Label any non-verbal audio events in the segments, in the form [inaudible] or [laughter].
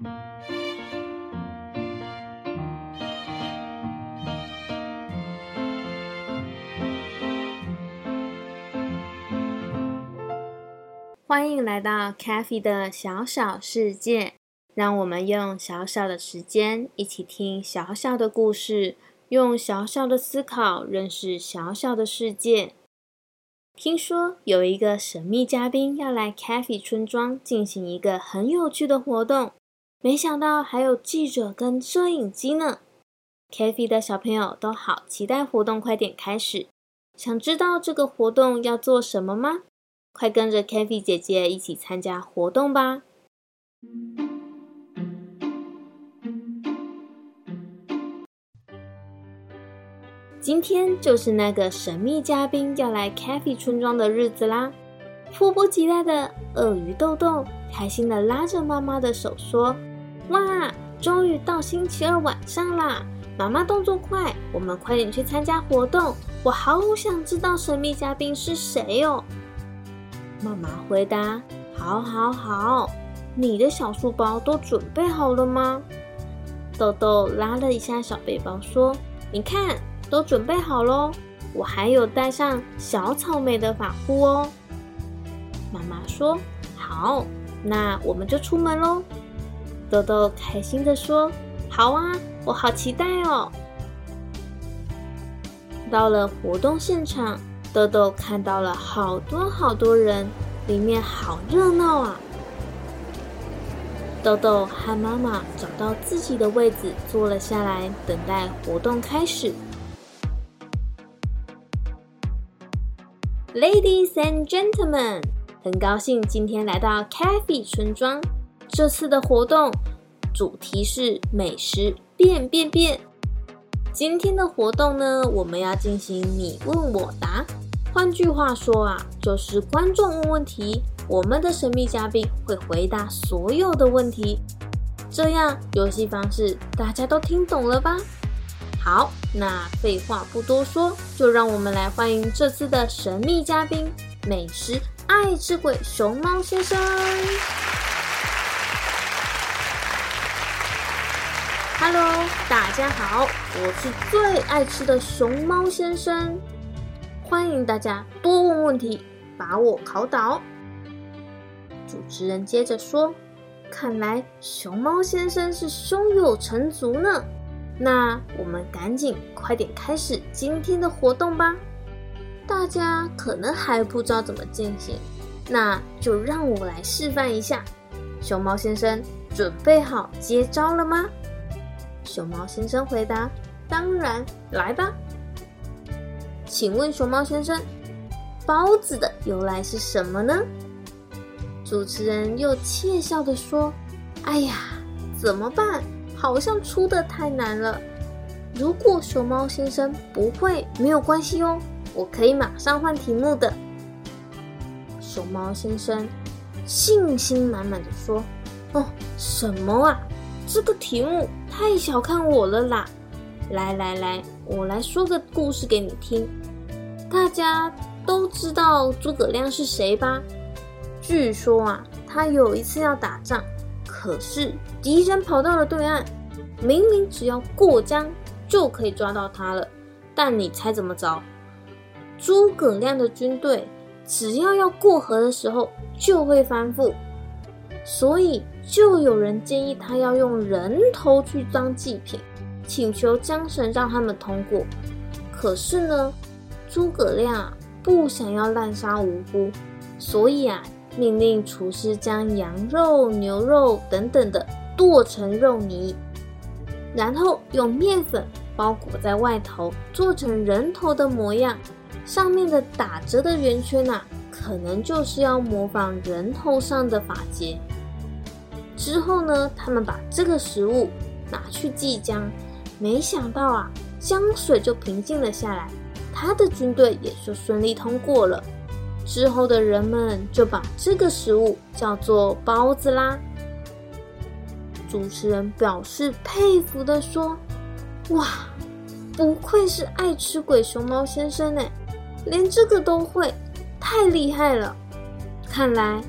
欢迎来到 c a f e 的小小世界，让我们用小小的时间一起听小小的故事，用小小的思考认识小小的世界。听说有一个神秘嘉宾要来 c a f e 村庄进行一个很有趣的活动，没想到还有记者跟摄影机呢。c a f e 的小朋友都好期待活动快点开始，想知道这个活动要做什么吗？快跟着 k a f e 姐姐一起参加活动吧！今天就是那个神秘嘉宾要来 k a f e 村庄的日子啦！迫不及待的鳄鱼豆豆开心的拉着妈妈的手说：“哇，终于到星期二晚上啦！妈妈动作快，我们快点去参加活动！我好想知道神秘嘉宾是谁哦！”妈妈回答：“好，好，好。你的小书包都准备好了吗？”豆豆拉了一下小背包，说：“你看，都准备好喽。我还有带上小草莓的发箍哦。”妈妈说：“好，那我们就出门喽。”豆豆开心的说：“好啊，我好期待哦。”到了活动现场。豆豆看到了好多好多人，里面好热闹啊！豆豆和妈妈找到自己的位子，坐了下来，等待活动开始。Ladies and gentlemen，很高兴今天来到 c a f e 村庄。这次的活动主题是美食变变变。今天的活动呢，我们要进行你问我答。换句话说啊，就是观众问问题，我们的神秘嘉宾会回答所有的问题。这样游戏方式大家都听懂了吧？好，那废话不多说，就让我们来欢迎这次的神秘嘉宾——美食爱吃鬼熊猫先生。Hello，大家好，我是最爱吃的熊猫先生。欢迎大家多问问题，把我考倒。主持人接着说：“看来熊猫先生是胸有成竹呢。那我们赶紧快点开始今天的活动吧。大家可能还不知道怎么进行，那就让我来示范一下。熊猫先生准备好接招了吗？”熊猫先生回答：“当然，来吧。”请问熊猫先生，包子的由来是什么呢？主持人又窃笑的说：“哎呀，怎么办？好像出的太难了。如果熊猫先生不会，没有关系哦，我可以马上换题目的。”熊猫先生信心满满的说：“哦，什么啊？这个题目太小看我了啦！来来来。”我来说个故事给你听。大家都知道诸葛亮是谁吧？据说啊，他有一次要打仗，可是敌人跑到了对岸，明明只要过江就可以抓到他了，但你猜怎么着？诸葛亮的军队只要要过河的时候就会翻覆，所以就有人建议他要用人头去当祭品。请求江神让他们通过，可是呢，诸葛亮不想要滥杀无辜，所以啊，命令厨师将羊肉、牛肉等等的剁成肉泥，然后用面粉包裹在外头，做成人头的模样。上面的打折的圆圈呐，可能就是要模仿人头上的发结。之后呢，他们把这个食物拿去祭江。没想到啊，江水就平静了下来，他的军队也就顺利通过了。之后的人们就把这个食物叫做包子啦。主持人表示佩服的说：“哇，不愧是爱吃鬼熊猫先生呢，连这个都会，太厉害了！看来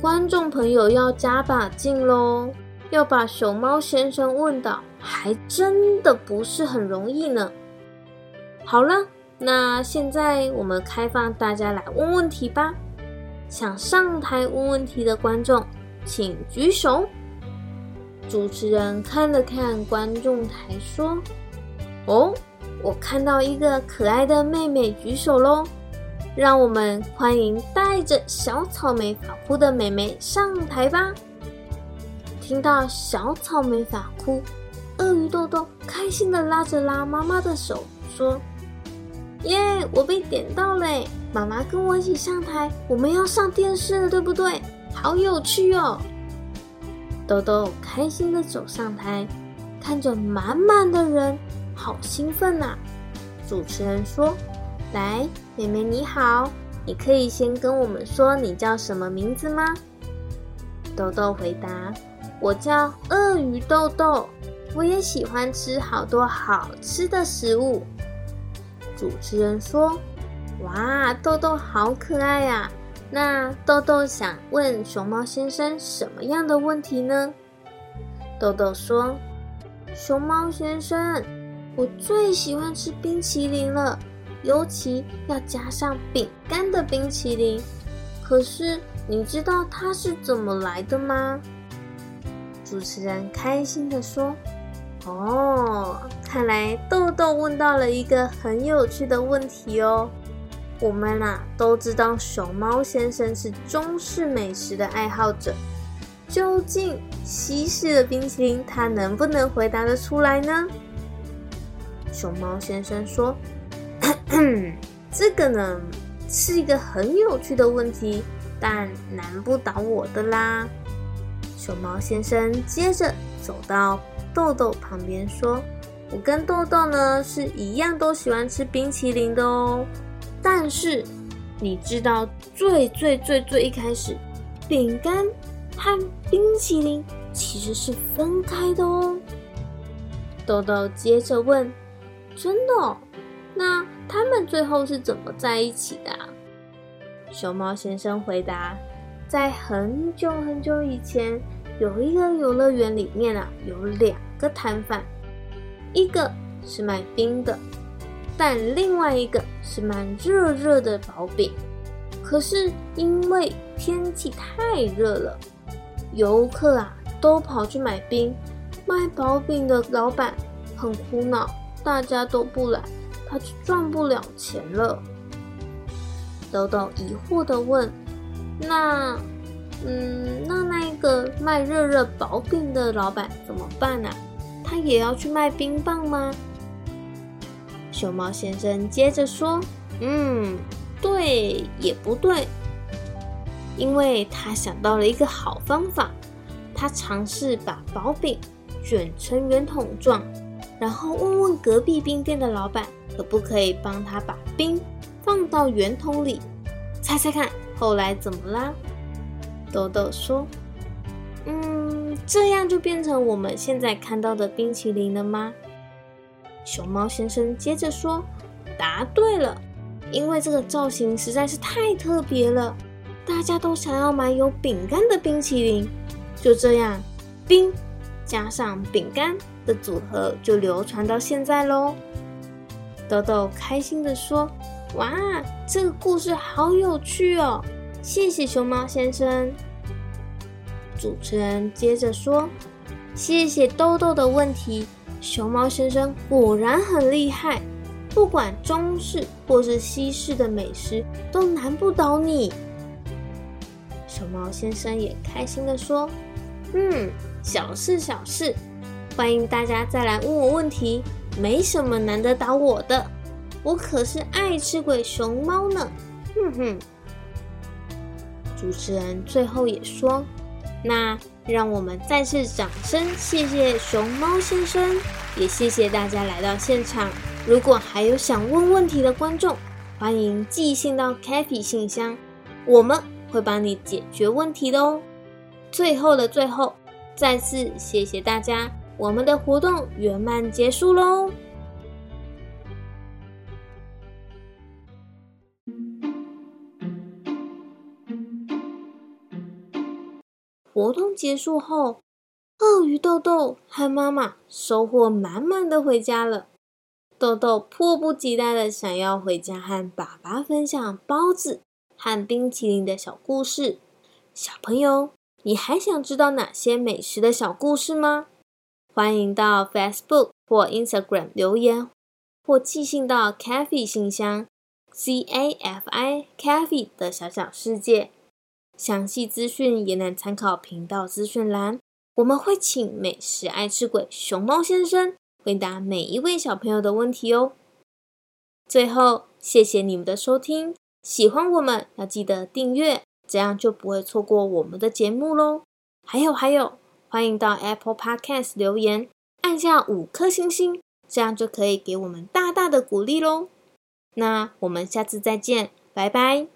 观众朋友要加把劲喽。”要把熊猫先生问倒，还真的不是很容易呢。好了，那现在我们开放大家来问问题吧。想上台问问题的观众，请举手。主持人看了看观众台，说：“哦，我看到一个可爱的妹妹举手喽，让我们欢迎带着小草莓发箍的美眉上台吧。”听到小草莓发箍，鳄鱼豆豆开心的拉着拉妈妈的手，说：“耶，我被点到嘞！妈妈跟我一起上台，我们要上电视了，对不对？好有趣哦！”豆豆开心的走上台，看着满满的人，好兴奋呐！主持人说：“来，妹妹你好，你可以先跟我们说你叫什么名字吗？”豆豆回答：“我叫鳄鱼豆豆，我也喜欢吃好多好吃的食物。”主持人说：“哇，豆豆好可爱呀！”那豆豆想问熊猫先生什么样的问题呢？豆豆说：“熊猫先生，我最喜欢吃冰淇淋了，尤其要加上饼干的冰淇淋。可是你知道它是怎么来的吗？”主持人开心的说：“哦，看来豆豆问到了一个很有趣的问题哦。”我们啊都知道熊猫先生是中式美食的爱好者，究竟西式的冰淇淋他能不能回答得出来呢？熊猫先生说：“ [clears throat] 这个呢是一个很有趣的问题，但难不倒我的啦。”熊猫先生接着走到豆豆旁边说：“我跟豆豆呢是一样，都喜欢吃冰淇淋的哦。”但是，你知道最最最最一开始，饼干和冰淇淋其实是分开的哦。豆豆接着问：“真的？哦那他们最后是怎么在一起的？”熊猫先生回答：“在很久很久以前，有一个游乐园里面啊，有两个摊贩，一个是卖冰的。”但另外一个是卖热热的薄饼，可是因为天气太热了，游客啊都跑去买冰，卖薄饼的老板很苦恼，大家都不来，他就赚不了钱了。豆豆疑惑的问：“那，嗯，那那个卖热热薄饼的老板怎么办呢？他也要去卖冰棒吗？”熊猫先生接着说：“嗯，对，也不对，因为他想到了一个好方法。他尝试把薄饼卷成圆筒状，然后问问隔壁冰店的老板，可不可以帮他把冰放到圆筒里？猜猜看，后来怎么啦？”豆豆说：“嗯，这样就变成我们现在看到的冰淇淋了吗？”熊猫先生接着说：“答对了，因为这个造型实在是太特别了，大家都想要买有饼干的冰淇淋。就这样，冰加上饼干的组合就流传到现在喽。”豆豆开心的说：“哇，这个故事好有趣哦！谢谢熊猫先生。”主持人接着说：“谢谢豆豆的问题。”熊猫先生果然很厉害，不管中式或是西式的美食都难不倒你。熊猫先生也开心的说：“嗯，小事小事，欢迎大家再来问我问题，没什么难得倒我的，我可是爱吃鬼熊猫呢。”哼哼。主持人最后也说：“那。”让我们再次掌声，谢谢熊猫先生，也谢谢大家来到现场。如果还有想问问题的观众，欢迎寄信到 Kathy 信箱，我们会帮你解决问题的哦。最后的最后，再次谢谢大家，我们的活动圆满结束喽。活动结束后，鳄鱼豆豆和妈妈收获满满的回家了。豆豆迫不及待的想要回家和爸爸分享包子和冰淇淋的小故事。小朋友，你还想知道哪些美食的小故事吗？欢迎到 Facebook 或 Instagram 留言，或寄信到 Cafe 信箱 C A F I Cafe 的小小世界。详细资讯也能参考频道资讯栏。我们会请美食爱吃鬼熊猫先生回答每一位小朋友的问题哦。最后，谢谢你们的收听，喜欢我们要记得订阅，这样就不会错过我们的节目喽。还有还有，欢迎到 Apple Podcast 留言，按下五颗星星，这样就可以给我们大大的鼓励喽。那我们下次再见，拜拜。